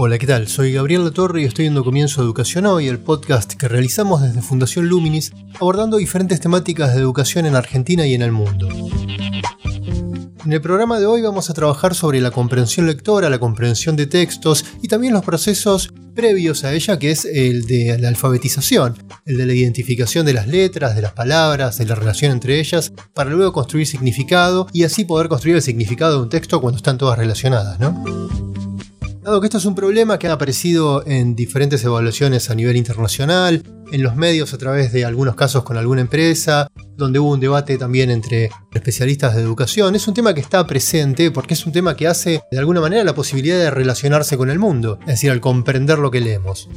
Hola, ¿qué tal? Soy Gabriel Latorre y estoy en Comienzo Educación Hoy, el podcast que realizamos desde Fundación Luminis, abordando diferentes temáticas de educación en Argentina y en el mundo. En el programa de hoy vamos a trabajar sobre la comprensión lectora, la comprensión de textos y también los procesos previos a ella, que es el de la alfabetización, el de la identificación de las letras, de las palabras, de la relación entre ellas, para luego construir significado y así poder construir el significado de un texto cuando están todas relacionadas, ¿no? Dado que esto es un problema que ha aparecido en diferentes evaluaciones a nivel internacional, en los medios a través de algunos casos con alguna empresa, donde hubo un debate también entre especialistas de educación, es un tema que está presente porque es un tema que hace de alguna manera la posibilidad de relacionarse con el mundo, es decir, al comprender lo que leemos.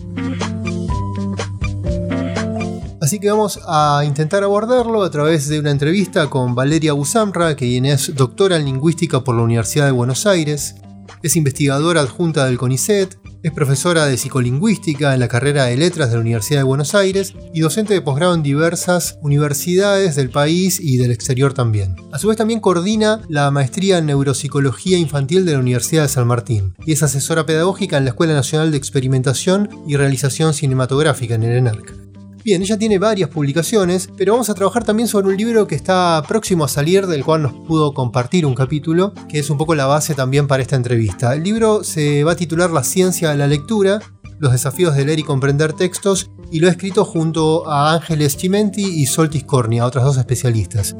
Así que vamos a intentar abordarlo a través de una entrevista con Valeria Busamra, que es doctora en lingüística por la Universidad de Buenos Aires, es investigadora adjunta del CONICET, es profesora de psicolingüística en la carrera de letras de la Universidad de Buenos Aires y docente de posgrado en diversas universidades del país y del exterior también. A su vez también coordina la maestría en neuropsicología infantil de la Universidad de San Martín y es asesora pedagógica en la Escuela Nacional de Experimentación y Realización Cinematográfica en el ENARC. Bien, ella tiene varias publicaciones, pero vamos a trabajar también sobre un libro que está próximo a salir, del cual nos pudo compartir un capítulo, que es un poco la base también para esta entrevista. El libro se va a titular La ciencia de la lectura, los desafíos de leer y comprender textos, y lo ha escrito junto a Ángeles Chimenti y Soltis Cornia, otras dos especialistas.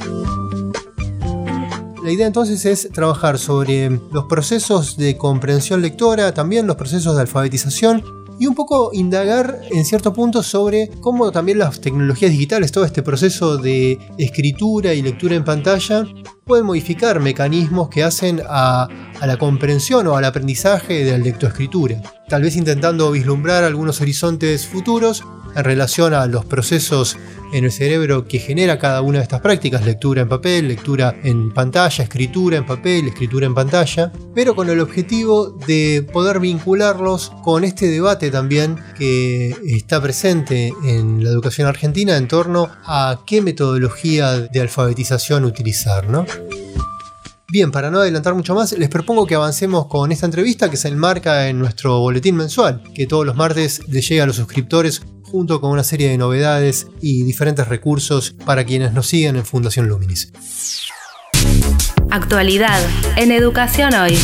La idea entonces es trabajar sobre los procesos de comprensión lectora, también los procesos de alfabetización y un poco indagar en cierto punto sobre cómo también las tecnologías digitales, todo este proceso de escritura y lectura en pantalla, pueden modificar mecanismos que hacen a, la comprensión o al aprendizaje de la lectoescritura, tal vez intentando vislumbrar algunos horizontes futuros en relación a los procesos en el cerebro que genera cada una de estas prácticas, lectura en papel, lectura en pantalla, escritura en papel, escritura en pantalla, pero con el objetivo de poder vincularlos con este debate también que está presente en la educación argentina en torno a qué metodología de alfabetización utilizar, ¿no? Bien, para no adelantar mucho más, les propongo que avancemos con esta entrevista que se enmarca en nuestro boletín mensual, que todos los martes le llega a los suscriptores junto con una serie de novedades y diferentes recursos para quienes nos siguen en Fundación Luminis. Actualidad en Educación Hoy.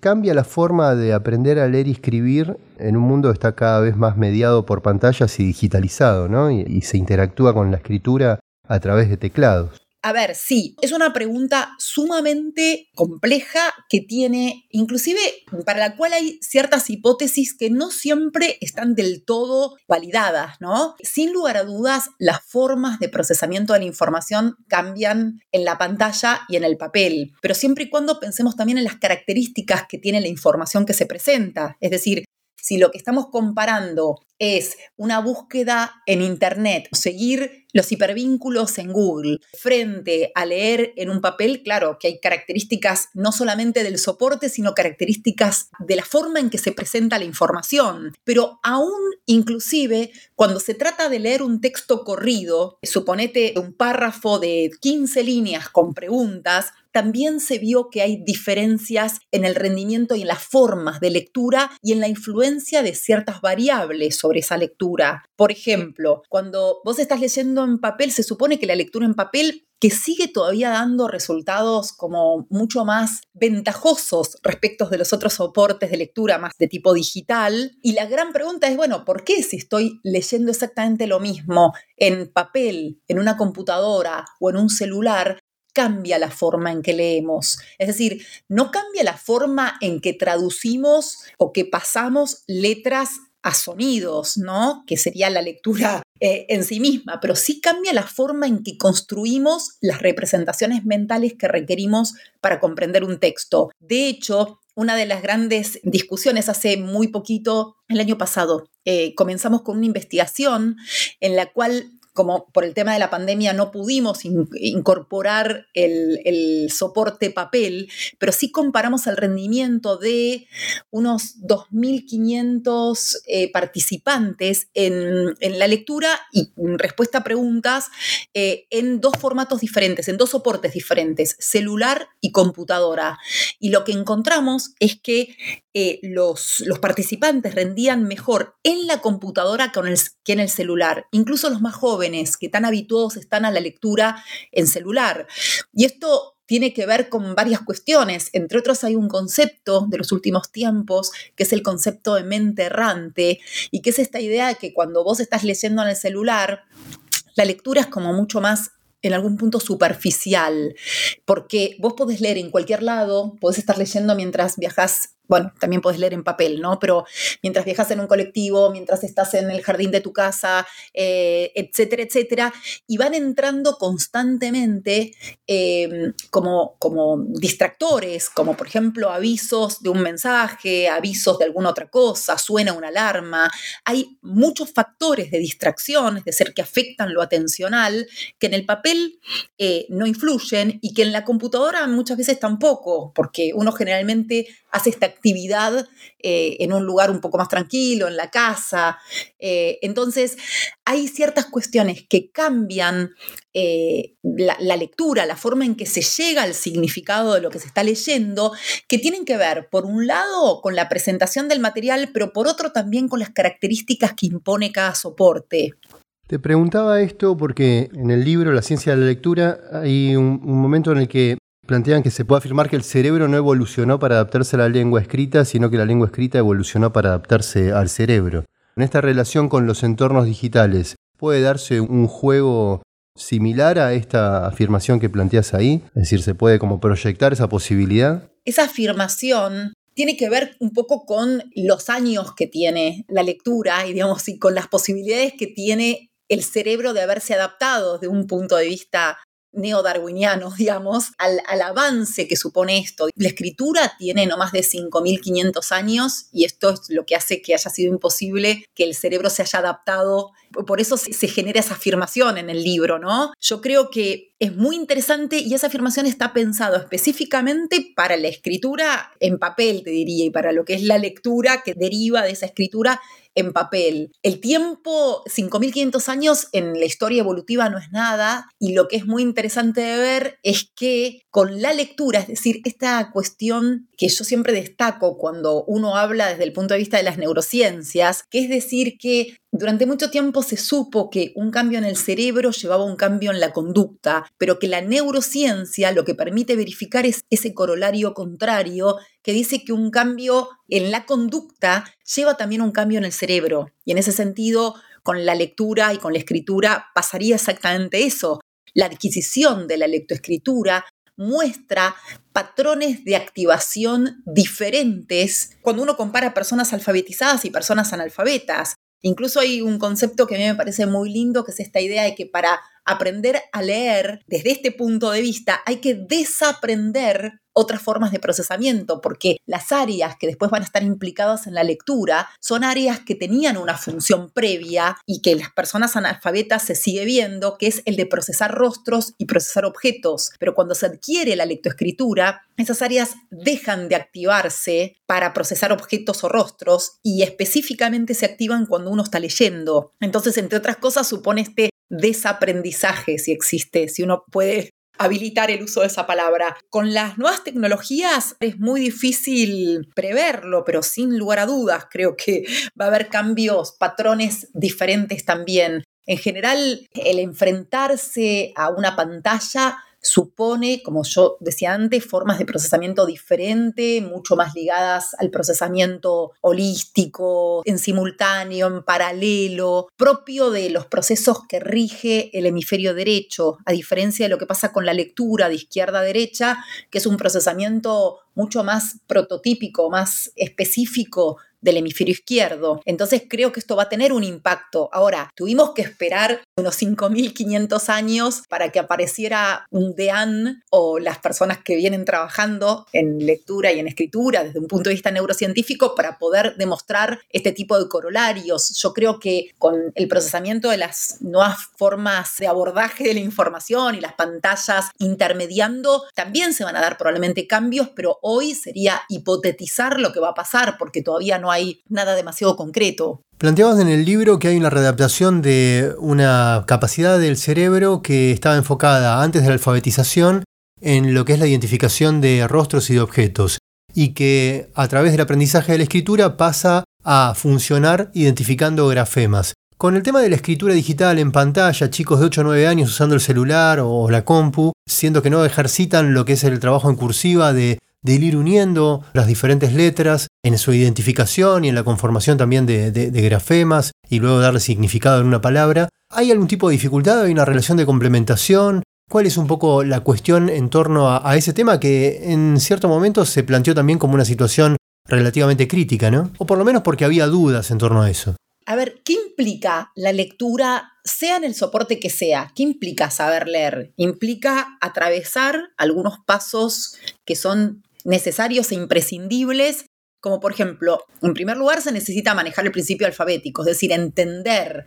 Cambia la forma de aprender a leer y escribir en un mundo que está cada vez más mediado por pantallas y digitalizado, ¿no? y, y se interactúa con la escritura a través de teclados. A ver, sí, es una pregunta sumamente compleja que tiene, inclusive para la cual hay ciertas hipótesis que no siempre están del todo validadas, ¿no? Sin lugar a dudas, las formas de procesamiento de la información cambian en la pantalla y en el papel, pero siempre y cuando pensemos también en las características que tiene la información que se presenta. Es decir, si lo que estamos comparando es una búsqueda en Internet, seguir los hipervínculos en Google, frente a leer en un papel, claro que hay características no solamente del soporte, sino características de la forma en que se presenta la información. Pero aún inclusive cuando se trata de leer un texto corrido, suponete un párrafo de 15 líneas con preguntas, también se vio que hay diferencias en el rendimiento y en las formas de lectura y en la influencia de ciertas variables sobre esa lectura. Por ejemplo, cuando vos estás leyendo en papel, se supone que la lectura en papel que sigue todavía dando resultados como mucho más ventajosos respecto de los otros soportes de lectura más de tipo digital. Y la gran pregunta es, bueno, ¿por qué si estoy leyendo exactamente lo mismo en papel, en una computadora o en un celular, cambia la forma en que leemos. Es decir, no cambia la forma en que traducimos o que pasamos letras a sonidos, ¿no? Que sería la lectura eh, en sí misma, pero sí cambia la forma en que construimos las representaciones mentales que requerimos para comprender un texto. De hecho, una de las grandes discusiones hace muy poquito, el año pasado, eh, comenzamos con una investigación en la cual como por el tema de la pandemia no pudimos incorporar el, soporte papel, pero sí comparamos el rendimiento de unos 2.500 eh, participantes en, la lectura y respuesta a preguntas eh, en dos formatos diferentes, en dos soportes diferentes, celular y computadora. Y lo que encontramos es que eh, los, participantes rendían mejor en la computadora que en el celular, incluso los más jóvenes que tan habituados están a la lectura en celular. Y esto tiene que ver con varias cuestiones. Entre otros, hay un concepto de los últimos tiempos, que es el concepto de mente errante, y que es esta idea de que cuando vos estás leyendo en el celular, la lectura es como mucho más en algún punto superficial, porque vos podés leer en cualquier lado, podés estar leyendo mientras viajas bueno, también puedes leer en papel, ¿no? Pero mientras viajas en un colectivo, mientras estás en el jardín de tu casa, eh, etcétera, etcétera, y van entrando constantemente em, como, como distractores, como por ejemplo avisos de un mensaje, avisos de alguna otra cosa, suena una alarma. Hay muchos factores de distracción, es decir, que afectan lo atencional, que en el papel eh, no influyen y que en la computadora muchas veces tampoco, porque uno generalmente hace esta actividad eh, en un lugar un poco más tranquilo, en la casa. Eh, entonces, hay ciertas cuestiones que cambian eh, la, lectura, la forma en que se llega al significado de lo que se está leyendo, que tienen que ver, por un lado, con la presentación del material, pero por otro también con las características que impone cada soporte. Te preguntaba esto porque en el libro La ciencia de la lectura hay un momento en el que plantean que se puede afirmar que el cerebro no evolucionó para adaptarse a la lengua escrita, sino que la lengua escrita evolucionó para adaptarse al cerebro. En esta relación con los entornos digitales, ¿puede darse un juego similar a esta afirmación que planteas ahí? Es decir, ¿se puede como proyectar esa posibilidad? Esa afirmación tiene que ver un poco con los años que tiene la lectura y, digamos, y con las posibilidades que tiene el cerebro de haberse adaptado de un punto de vista neodarwinianos, digamos, al, avance que supone esto. La escritura tiene no más de 5.500 años y esto es lo que hace que haya sido imposible que el cerebro se haya adaptado. Por eso se, se genera esa afirmación en el libro, ¿no? Yo creo que es muy interesante y esa afirmación está pensado específicamente para la escritura en papel, te diría, y para lo que es la lectura que deriva de esa escritura en papel. El tiempo, 5.500 años en la historia evolutiva no es nada y lo que es muy interesante de ver es que con la lectura, es decir, esta cuestión que yo siempre destaco cuando uno habla desde el punto de vista de las neurociencias, que es decir que durante mucho tiempo se supo que un cambio en el cerebro llevaba un cambio en la conducta, pero que la neurociencia lo que permite verificar es ese corolario contrario que dice que un cambio en la conducta lleva también un cambio en el cerebro. Y en ese sentido, con la lectura y con la escritura pasaría exactamente eso. La adquisición de la lectoescritura muestra patrones de activación diferentes cuando uno compara personas alfabetizadas y personas analfabetas. Incluso hay un concepto que a mí me parece muy lindo, que es esta idea de que para aprender a leer desde este punto de vista hay que desaprender otras formas de procesamiento, porque las áreas que después van a estar implicadas en la lectura son áreas que tenían una función previa y que las personas analfabetas se sigue viendo, que es el de procesar rostros y procesar objetos. Pero cuando se adquiere la lectoescritura, esas áreas dejan de activarse para procesar objetos o rostros y específicamente se activan cuando uno está leyendo. Entonces, entre otras cosas, supone este desaprendizaje, si existe, si uno puede habilitar el uso de esa palabra. Con las nuevas tecnologías es muy difícil preverlo, pero sin lugar a dudas creo que va a haber cambios, patrones diferentes también. En general, el enfrentarse a una pantalla supone, como yo decía antes, formas de procesamiento diferente, mucho más ligadas al procesamiento holístico, en simultáneo, en paralelo, propio de los procesos que rige el hemisferio derecho, a diferencia de lo que pasa con la lectura de izquierda a derecha, que es un procesamiento mucho más prototípico, más específico del hemisferio izquierdo. Entonces creo que esto va a tener un impacto. Ahora, tuvimos que esperar unos 5.500 años para que apareciera un DEAN o las personas que vienen trabajando en lectura y en escritura desde un punto de vista neurocientífico para poder demostrar este tipo de corolarios. Yo creo que con el procesamiento de las nuevas formas de abordaje de la información y las pantallas intermediando, también se van a dar probablemente cambios, pero hoy sería hipotetizar lo que va a pasar porque todavía no hay nada demasiado concreto. Planteabas en el libro que hay una readaptación de una capacidad del cerebro que estaba enfocada antes de la alfabetización en lo que es la identificación de rostros y de objetos, y que a través del aprendizaje de la escritura pasa a funcionar identificando grafemas. Con el tema de la escritura digital en pantalla, chicos de 8 o 9 años usando el celular o la compu, siendo que no ejercitan lo que es el trabajo en cursiva de de ir uniendo las diferentes letras en su identificación y en la conformación también de, grafemas y luego darle significado en una palabra. ¿Hay algún tipo de dificultad? ¿Hay una relación de complementación? ¿Cuál es un poco la cuestión en torno a ese tema que en cierto momento se planteó también como una situación relativamente crítica, ¿no? O por lo menos porque había dudas en torno a eso. A ver, ¿qué implica la lectura, sea en el soporte que sea? ¿Qué implica saber leer? Implica atravesar algunos pasos que son necesarios e imprescindibles, como por ejemplo, en primer lugar se necesita manejar el principio alfabético, es decir, entender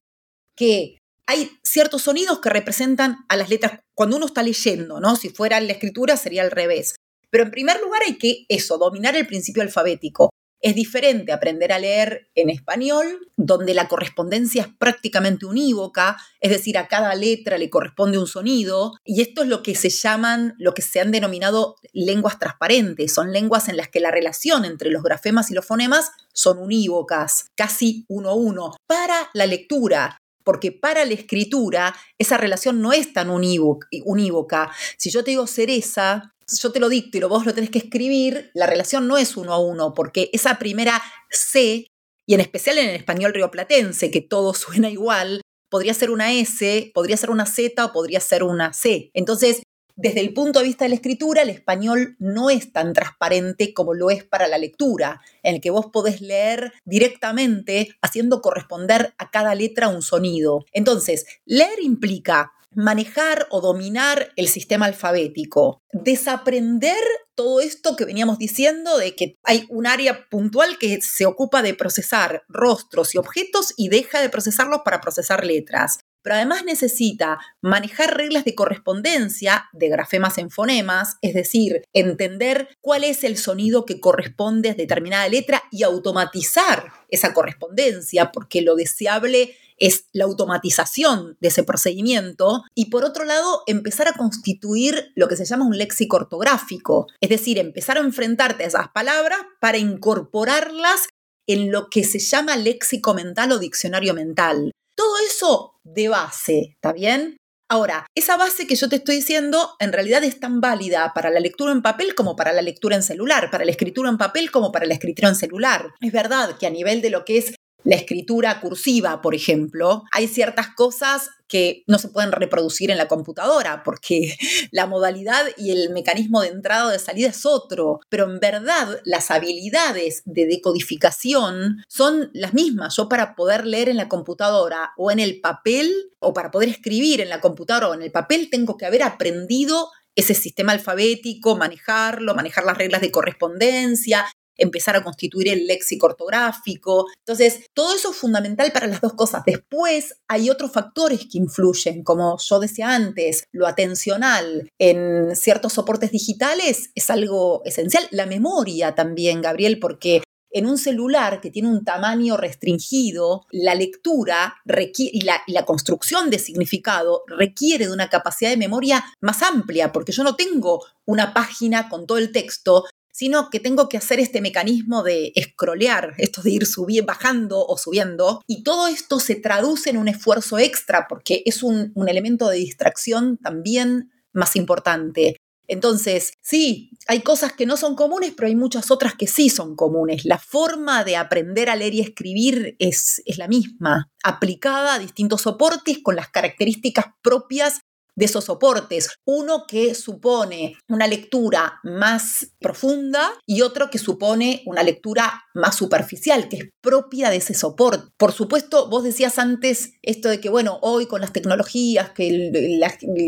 que hay ciertos sonidos que representan a las letras cuando uno está leyendo, ¿no? Si fuera la escritura sería al revés. Pero en primer lugar hay que eso, dominar el principio alfabético. Es diferente aprender a leer en español, donde la correspondencia es prácticamente unívoca, es decir, a cada letra le corresponde un sonido, y esto es lo que se llaman, lo que se han denominado lenguas transparentes, son lenguas en las que la relación entre los grafemas y los fonemas son unívocas, casi uno a uno. Para la lectura, porque para la escritura esa relación no es tan unívoca. Si yo te digo cereza, yo te lo dicto y vos lo tenés que escribir, la relación no es uno a uno, porque esa primera C, y en especial en el español rioplatense, que todo suena igual, podría ser una S, podría ser una Z o podría ser una C. Entonces, desde el punto de vista de la escritura, el español no es tan transparente como lo es para la lectura, en el que vos podés leer directamente haciendo corresponder a cada letra un sonido. Entonces, leer implica manejar o dominar el sistema alfabético, desaprender todo esto que veníamos diciendo de que hay un área puntual que se ocupa de procesar rostros y objetos y deja de procesarlos para procesar letras. Pero además necesita manejar reglas de correspondencia de grafemas en fonemas, es decir, entender cuál es el sonido que corresponde a determinada letra y automatizar esa correspondencia, porque lo deseable es la automatización de ese procedimiento y por otro lado empezar a constituir lo que se llama un léxico ortográfico, es decir, empezar a enfrentarte a esas palabras para incorporarlas en lo que se llama léxico mental o diccionario mental. Todo eso de base, ¿está bien? Ahora, esa base que yo te estoy diciendo en realidad es tan válida para la lectura en papel como para la lectura en celular, para la escritura en papel como para la escritura en celular. Es verdad que a nivel de lo que es la escritura cursiva, por ejemplo, hay ciertas cosas que no se pueden reproducir en la computadora porque la modalidad y el mecanismo de entrada o de salida es otro, pero en verdad las habilidades de decodificación son las mismas. Yo para poder leer en la computadora o en el papel o para poder escribir en la computadora o en el papel tengo que haber aprendido ese sistema alfabético, manejarlo, manejar las reglas de correspondencia, empezar a constituir el léxico ortográfico. Entonces, todo eso es fundamental para las dos cosas. Después hay otros factores que influyen, como yo decía antes, lo atencional en ciertos soportes digitales es algo esencial. La memoria también, Gabriel, porque en un celular que tiene un tamaño restringido, la lectura y la, la, construcción de significado requiere de una capacidad de memoria más amplia, porque yo no tengo una página con todo el texto, sino que tengo que hacer este mecanismo de scrollear, esto de ir subiendo, bajando o subiendo, y todo esto se traduce en un esfuerzo extra porque es un, un elemento de distracción también más importante. Entonces, sí, hay cosas que no son comunes, pero hay muchas otras que sí son comunes. La forma de aprender a leer y escribir es, es, la misma, aplicada a distintos soportes con las características propias de esos soportes. Uno que supone una lectura más profunda y otro que supone una lectura más superficial, que es propia de ese soporte. Por supuesto, vos decías antes esto de que, bueno, hoy con las tecnologías, que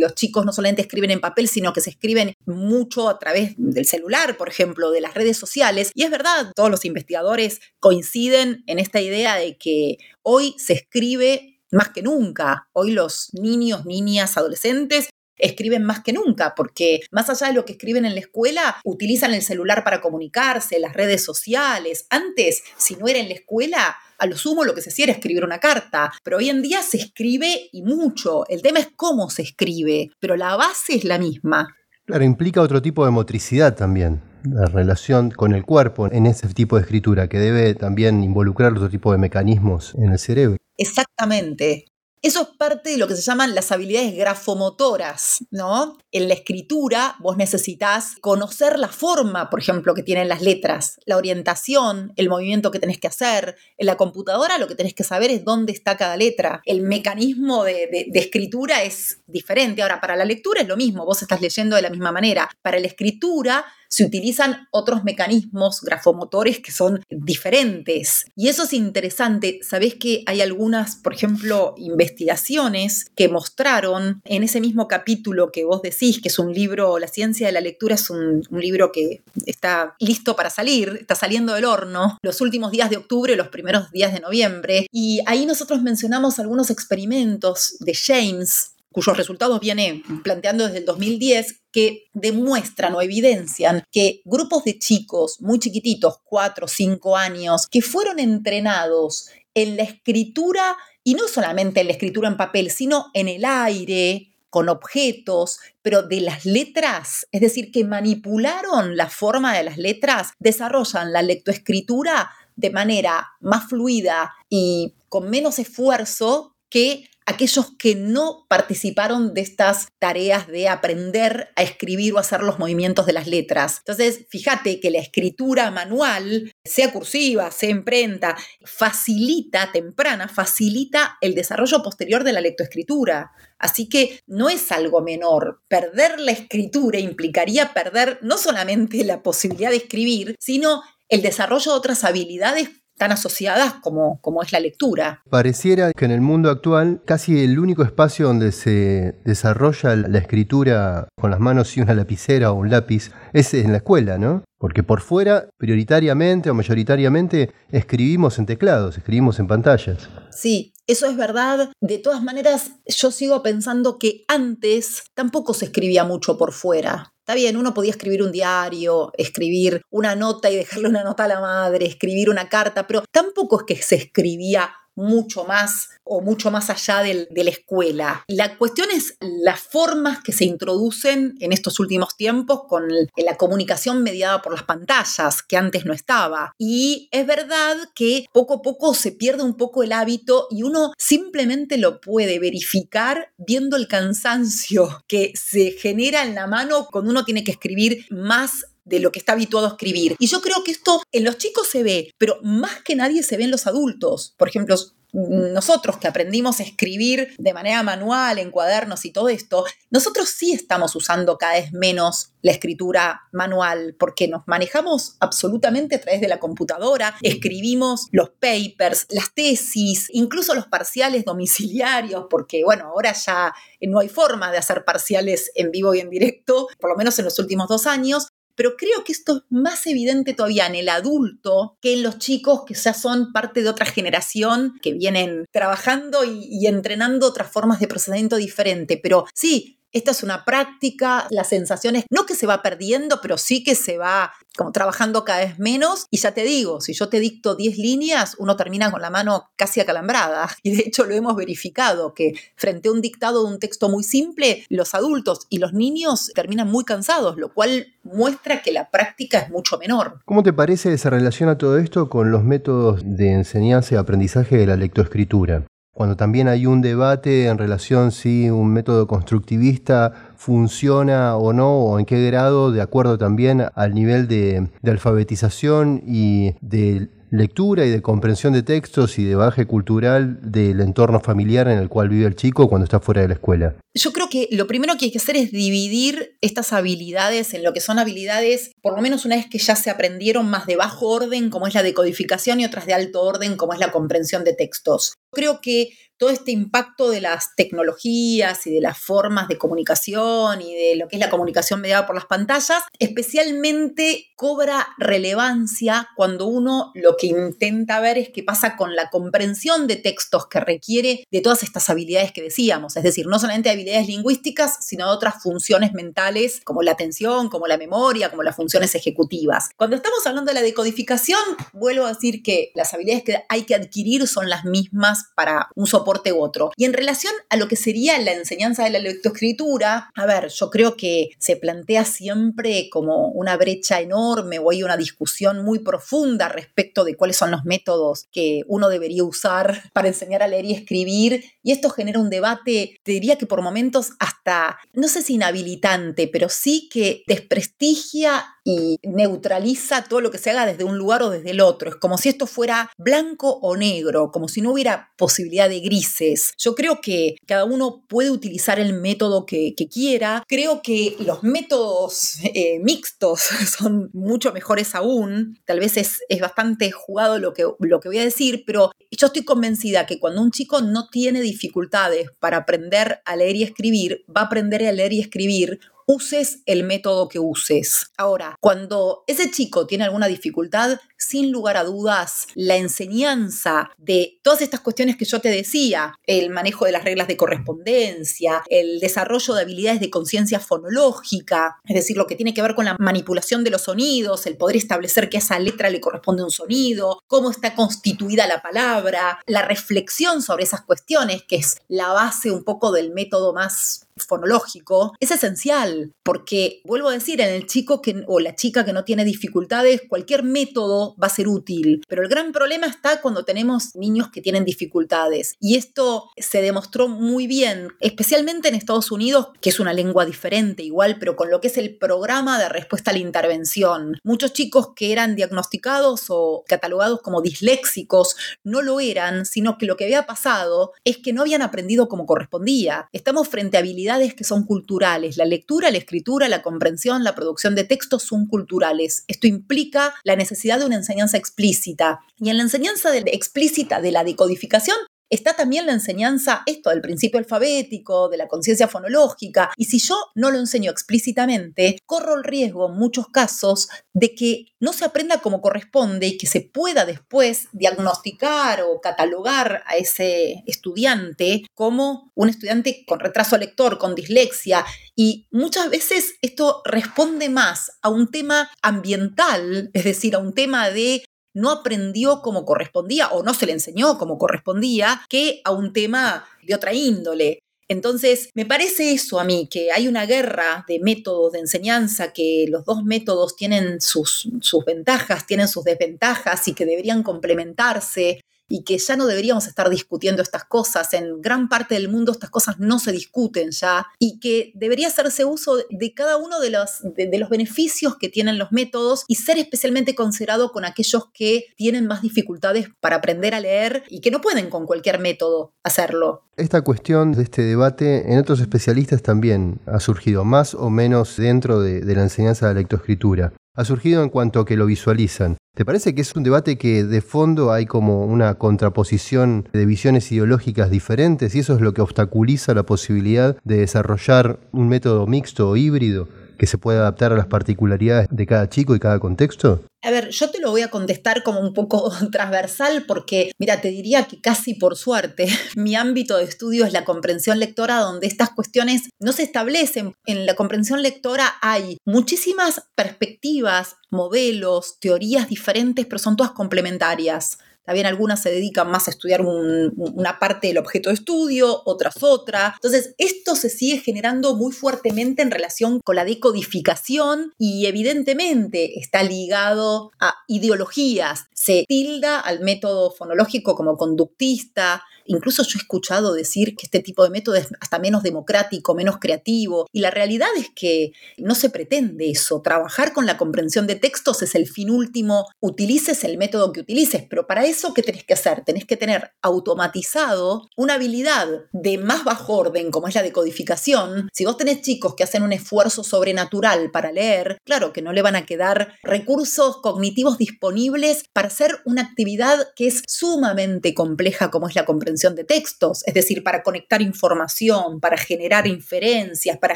los chicos no solamente escriben en papel, sino que se escriben mucho a través del celular, por ejemplo, de las redes sociales. Y es verdad, todos los investigadores coinciden en esta idea de que hoy se escribe más que nunca. Hoy los niños, niñas, adolescentes escriben más que nunca, porque más allá de lo que escriben en la escuela, utilizan el celular para comunicarse, las redes sociales. Antes, si no era en la escuela, a lo sumo lo que se hacía era escribir una carta, pero hoy en día se escribe y mucho. El tema es cómo se escribe, pero la base es la misma. Claro, implica otro tipo de motricidad también la relación con el cuerpo en ese tipo de escritura que debe también involucrar otro tipo de mecanismos en el cerebro. Exactamente. Eso es parte de lo que se llaman las habilidades grafomotoras, ¿no? En la escritura vos necesitas conocer la forma, por ejemplo, que tienen las letras, la orientación, el movimiento que tenés que hacer. En la computadora lo que tenés que saber es dónde está cada letra. El mecanismo de, de escritura es diferente. Ahora, para la lectura es lo mismo, vos estás leyendo de la misma manera. Para la escritura se utilizan otros mecanismos grafomotores que son diferentes. Y eso es interesante. Sabés que hay algunas, por ejemplo, investigaciones que mostraron en ese mismo capítulo que vos decís, que es un libro, La ciencia de la lectura es un, un libro que está listo para salir, está saliendo del horno, los últimos días de octubre, los primeros días de noviembre. Y ahí nosotros mencionamos algunos experimentos de James, cuyos resultados viene planteando desde el 2010, que demuestran o evidencian que grupos de chicos muy chiquititos, 4 o 5 años, que fueron entrenados en la escritura, y no solamente en la escritura en papel, sino en el aire, con objetos, pero de las letras, es decir, que manipularon la forma de las letras, desarrollan la lectoescritura de manera más fluida y con menos esfuerzo que aquellos que no participaron de estas tareas de aprender a escribir o hacer los movimientos de las letras. Entonces, fíjate que la escritura manual, sea cursiva, sea imprenta, facilita, temprana, facilita el desarrollo posterior de la lectoescritura. Así que no es algo menor. Perder la escritura implicaría perder no solamente la posibilidad de escribir, sino el desarrollo de otras habilidades tan asociadas como, como es la lectura. Pareciera que en el mundo actual casi el único espacio donde se desarrolla la escritura con las manos y una lapicera o un lápiz es en la escuela, ¿no? Porque por fuera, prioritariamente o mayoritariamente, escribimos en teclados, escribimos en pantallas. Sí, eso es verdad. De todas maneras, yo sigo pensando que antes tampoco se escribía mucho por fuera. Está bien, uno podía escribir un diario, escribir una nota y dejarle una nota a la madre, escribir una carta, pero tampoco es que se escribía mucho más o mucho más allá de la escuela. La cuestión es las formas que se introducen en estos últimos tiempos con la comunicación mediada por las pantallas, que antes no estaba. Y es verdad que poco a poco se pierde un poco el hábito y uno simplemente lo puede verificar viendo el cansancio que se genera en la mano cuando uno tiene que escribir más de lo que está habituado a escribir. Y yo creo que esto en los chicos se ve, pero más que nadie se ve en los adultos. Por ejemplo, nosotros que aprendimos a escribir de manera manual en cuadernos y todo esto, nosotros sí estamos usando cada vez menos la escritura manual porque nos manejamos absolutamente a través de la computadora, escribimos los papers, las tesis, incluso los parciales domiciliarios, porque bueno, ahora ya no hay forma de hacer parciales en vivo y en directo, por lo menos en los últimos dos años, pero creo que esto es más evidente todavía en el adulto que en los chicos que ya son parte de otra generación que vienen trabajando y, y entrenando otras formas de procedimiento diferente. Pero sí, esta es una práctica, la sensación es no que se va perdiendo, pero sí que se va como trabajando cada vez menos. Y ya te digo, si yo te dicto 10 líneas, uno termina con la mano casi acalambrada. Y de hecho lo hemos verificado, que frente a un dictado de un texto muy simple, los adultos y los niños terminan muy cansados, lo cual muestra que la práctica es mucho menor. ¿Cómo te parece se relaciona todo esto con los métodos de enseñanza y aprendizaje de la lectoescritura? Cuando también hay un debate en relación si un método constructivista funciona o no, o en qué grado, de acuerdo también al nivel de, alfabetización y de lectura y de comprensión de textos y de baje cultural del entorno familiar en el cual vive el chico cuando está fuera de la escuela? Yo creo que lo primero que hay que hacer es dividir estas habilidades en lo que son habilidades, por lo menos una vez que ya se aprendieron más de bajo orden, como es la decodificación, y otras de alto orden, como es la comprensión de textos. Creo que todo este impacto de las tecnologías y de las formas de comunicación y de lo que es la comunicación mediada por las pantallas, especialmente cobra relevancia cuando uno lo que intenta ver es qué pasa con la comprensión de textos que requiere de todas estas habilidades que decíamos, es decir, no solamente habilidades lingüísticas, sino otras funciones mentales como la atención, como la memoria, como las funciones ejecutivas. Cuando estamos hablando de la decodificación, vuelvo a decir que las habilidades que hay que adquirir son las mismas para un soporte u otro. Y en relación a lo que sería la enseñanza de la lectoescritura, a ver, yo creo que se plantea siempre como una brecha enorme o hay una discusión muy profunda respecto de cuáles son los métodos que uno debería usar para enseñar a leer y escribir. Y esto genera un debate, te diría que por momentos hasta, no sé si inhabilitante, pero sí que desprestigia y neutraliza todo lo que se haga desde un lugar o desde el otro. Es como si esto fuera blanco o negro, como si no hubiera posibilidad de grises. Yo creo que cada uno puede utilizar el método que, quiera. Creo que los métodos eh, mixtos son mucho mejores aún. Tal vez es, es bastante jugado lo que, lo que voy a decir, pero yo estoy convencida que cuando un chico no tiene dificultades para aprender a leer y escribir, va a aprender a leer y escribir uses el método que uses. Ahora, cuando ese chico tiene alguna dificultad, sin lugar a dudas, la enseñanza de todas estas cuestiones que yo te decía, el manejo de las reglas de correspondencia, el desarrollo de habilidades de conciencia fonológica, es decir, lo que tiene que ver con la manipulación de los sonidos, el poder establecer que esa letra le corresponde un sonido, cómo está constituida la palabra, la reflexión sobre esas cuestiones, que es la base un poco del método más fonológico, es esencial, porque vuelvo a decir, en el chico o la chica que no tiene dificultades, cualquier método va a ser útil, pero el gran problema está cuando tenemos niños que tienen dificultades. Y esto se demostró muy bien, especialmente en Estados Unidos, que es una lengua diferente igual, pero con lo que es el programa de respuesta a la intervención. Muchos chicos que eran diagnosticados o catalogados como disléxicos no lo eran, sino que lo que había pasado es que no habían aprendido como correspondía. Estamos frente a habilidades que son culturales. La lectura, la escritura, la comprensión, la producción de textos son culturales. Esto implica la necesidad de una enseñanza explícita. Y en la enseñanza explícita de la decodificación está también la enseñanza, esto del principio alfabético, de la conciencia fonológica, y si yo no lo enseño explícitamente, corro el riesgo en muchos casos de que no se aprenda como corresponde y que se pueda después diagnosticar o catalogar a ese estudiante como un estudiante con retraso lector, con dislexia, y muchas veces esto responde más a un tema ambiental, es decir, a un tema de no aprendió como correspondía o no se le enseñó como correspondía que a un tema de otra índole. Entonces, me parece eso a mí, que hay una guerra de métodos de enseñanza, que los dos métodos tienen sus, sus ventajas, tienen sus desventajas y que deberían complementarse y que ya no deberíamos estar discutiendo estas cosas. En gran parte del mundo estas cosas no se discuten ya y que debería hacerse uso de cada uno de los, de, los beneficios que tienen los métodos y ser especialmente considerado con aquellos que tienen más dificultades para aprender a leer y que no pueden con cualquier método hacerlo. Esta cuestión de este debate en otros especialistas también ha surgido más o menos dentro de, de la enseñanza de la lectoescritura ha surgido en cuanto a que lo visualizan. ¿Te parece que es un debate que de fondo hay como una contraposición de visiones ideológicas diferentes y eso es lo que obstaculiza la posibilidad de desarrollar un método mixto o híbrido? Que se puede adaptar a las particularidades de cada chico y cada contexto? A ver, yo te lo voy a contestar como un poco transversal porque, mira, te diría que casi por suerte mi ámbito de estudio es la comprensión lectora donde estas cuestiones no se establecen. En la comprensión lectora hay muchísimas perspectivas, modelos, teorías diferentes, pero son todas complementarias. También algunas se dedican más a estudiar una parte del objeto de estudio, otras otra. Entonces, esto se sigue generando muy fuertemente en relación con la decodificación y evidentemente está ligado a ideologías. se tilda al método fonológico como conductista, Incluso yo he escuchado decir que este tipo de método es hasta menos democrático, menos creativo, y la realidad es que no se pretende eso. Trabajar con la comprensión de textos es el fin último, utilices el método que utilices, pero para eso, ¿qué tenés que hacer? Tenés que tener automatizado una habilidad de más bajo orden, como es la decodificación. Si vos tenés chicos que hacen un esfuerzo sobrenatural para leer, claro que no le van a quedar recursos cognitivos disponibles para hacer una actividad que es sumamente compleja como es la comprensión de textos, es decir, para conectar información, para generar inferencias, para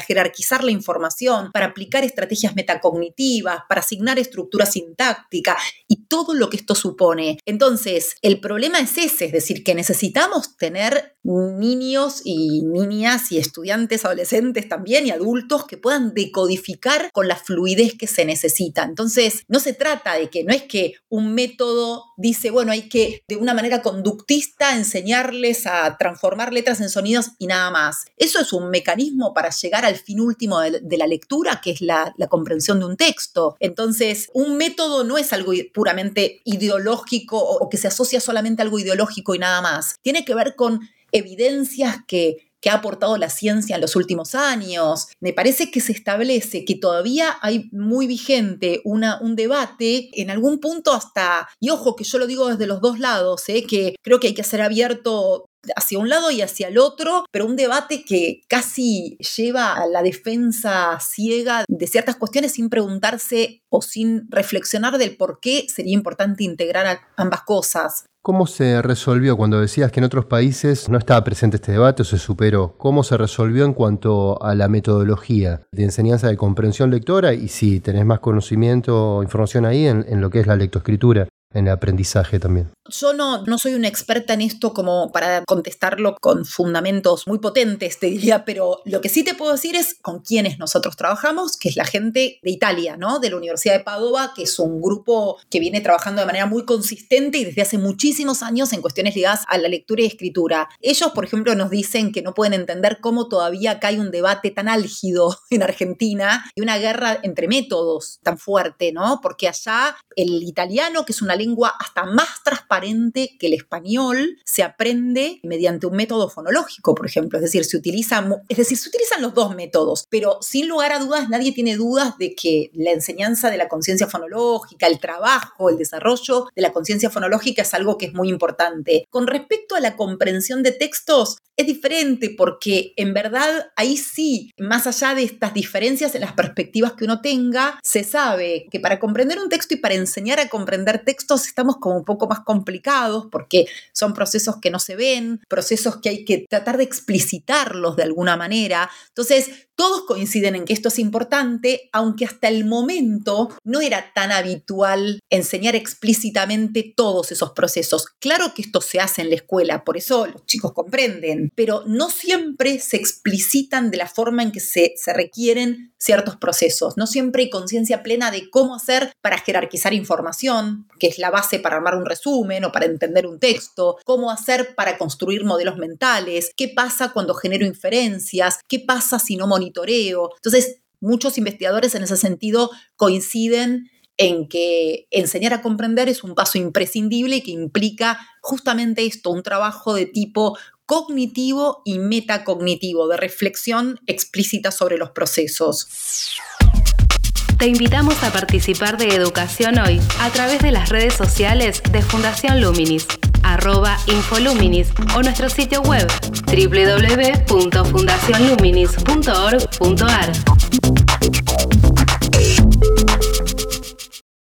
jerarquizar la información, para aplicar estrategias metacognitivas, para asignar estructura sintáctica y todo lo que esto supone. Entonces, el problema es ese, es decir, que necesitamos tener niños y niñas y estudiantes, adolescentes también y adultos que puedan decodificar con la fluidez que se necesita. Entonces, no se trata de que no es que un método dice, bueno, hay que de una manera conductista enseñar a transformar letras en sonidos y nada más. Eso es un mecanismo para llegar al fin último de, la lectura, que es la, comprensión de un texto. Entonces, un método no es algo puramente ideológico o que se asocia solamente a algo ideológico y nada más. Tiene que ver con evidencias que que ha aportado la ciencia en los últimos años. Me parece que se establece que todavía hay muy vigente una, un debate, en algún punto hasta, y ojo que yo lo digo desde los dos lados, ¿eh? que creo que hay que ser abierto hacia un lado y hacia el otro, pero un debate que casi lleva a la defensa ciega de ciertas cuestiones sin preguntarse o sin reflexionar del por qué sería importante integrar ambas cosas. ¿Cómo se resolvió cuando decías que en otros países no estaba presente este debate o se superó? ¿Cómo se resolvió en cuanto a la metodología de enseñanza de comprensión lectora? Y si tenés más conocimiento o información ahí en, en lo que es la lectoescritura en el aprendizaje también. Yo no, no soy una experta en esto como para contestarlo con fundamentos muy potentes, te diría, pero lo que sí te puedo decir es con quienes nosotros trabajamos, que es la gente de Italia, ¿no? De la Universidad de Padova, que es un grupo que viene trabajando de manera muy consistente y desde hace muchísimos años en cuestiones ligadas a la lectura y escritura. Ellos, por ejemplo, nos dicen que no pueden entender cómo todavía acá hay un debate tan álgido en Argentina y una guerra entre métodos tan fuerte, ¿no? Porque allá el italiano, que es una lengua hasta más transparente que el español, se aprende mediante un método fonológico, por ejemplo. Es decir, se utilizan, es decir, se utilizan los dos métodos, pero sin lugar a dudas nadie tiene dudas de que la enseñanza de la conciencia fonológica, el trabajo, el desarrollo de la conciencia fonológica es algo que es muy importante. Con respecto a la comprensión de textos, es diferente porque en verdad ahí sí, más allá de estas diferencias en las perspectivas que uno tenga, se sabe que para comprender un texto y para enseñar a comprender textos estamos como un poco más complicados porque son procesos que no se ven, procesos que hay que tratar de explicitarlos de alguna manera. Entonces, todos coinciden en que esto es importante, aunque hasta el momento no era tan habitual enseñar explícitamente todos esos procesos. Claro que esto se hace en la escuela, por eso los chicos comprenden, pero no siempre se explicitan de la forma en que se, se requieren ciertos procesos. No siempre hay conciencia plena de cómo hacer para jerarquizar información, que es la base para armar un resumen o para entender un texto, cómo hacer para construir modelos mentales, qué pasa cuando genero inferencias, qué pasa si no monitoreo. Entonces, muchos investigadores en ese sentido coinciden en que enseñar a comprender es un paso imprescindible que implica justamente esto, un trabajo de tipo cognitivo y metacognitivo, de reflexión explícita sobre los procesos. Te invitamos a participar de Educación Hoy a través de las redes sociales de Fundación Luminis, arroba Infoluminis o nuestro sitio web www.fundacionluminis.org.ar.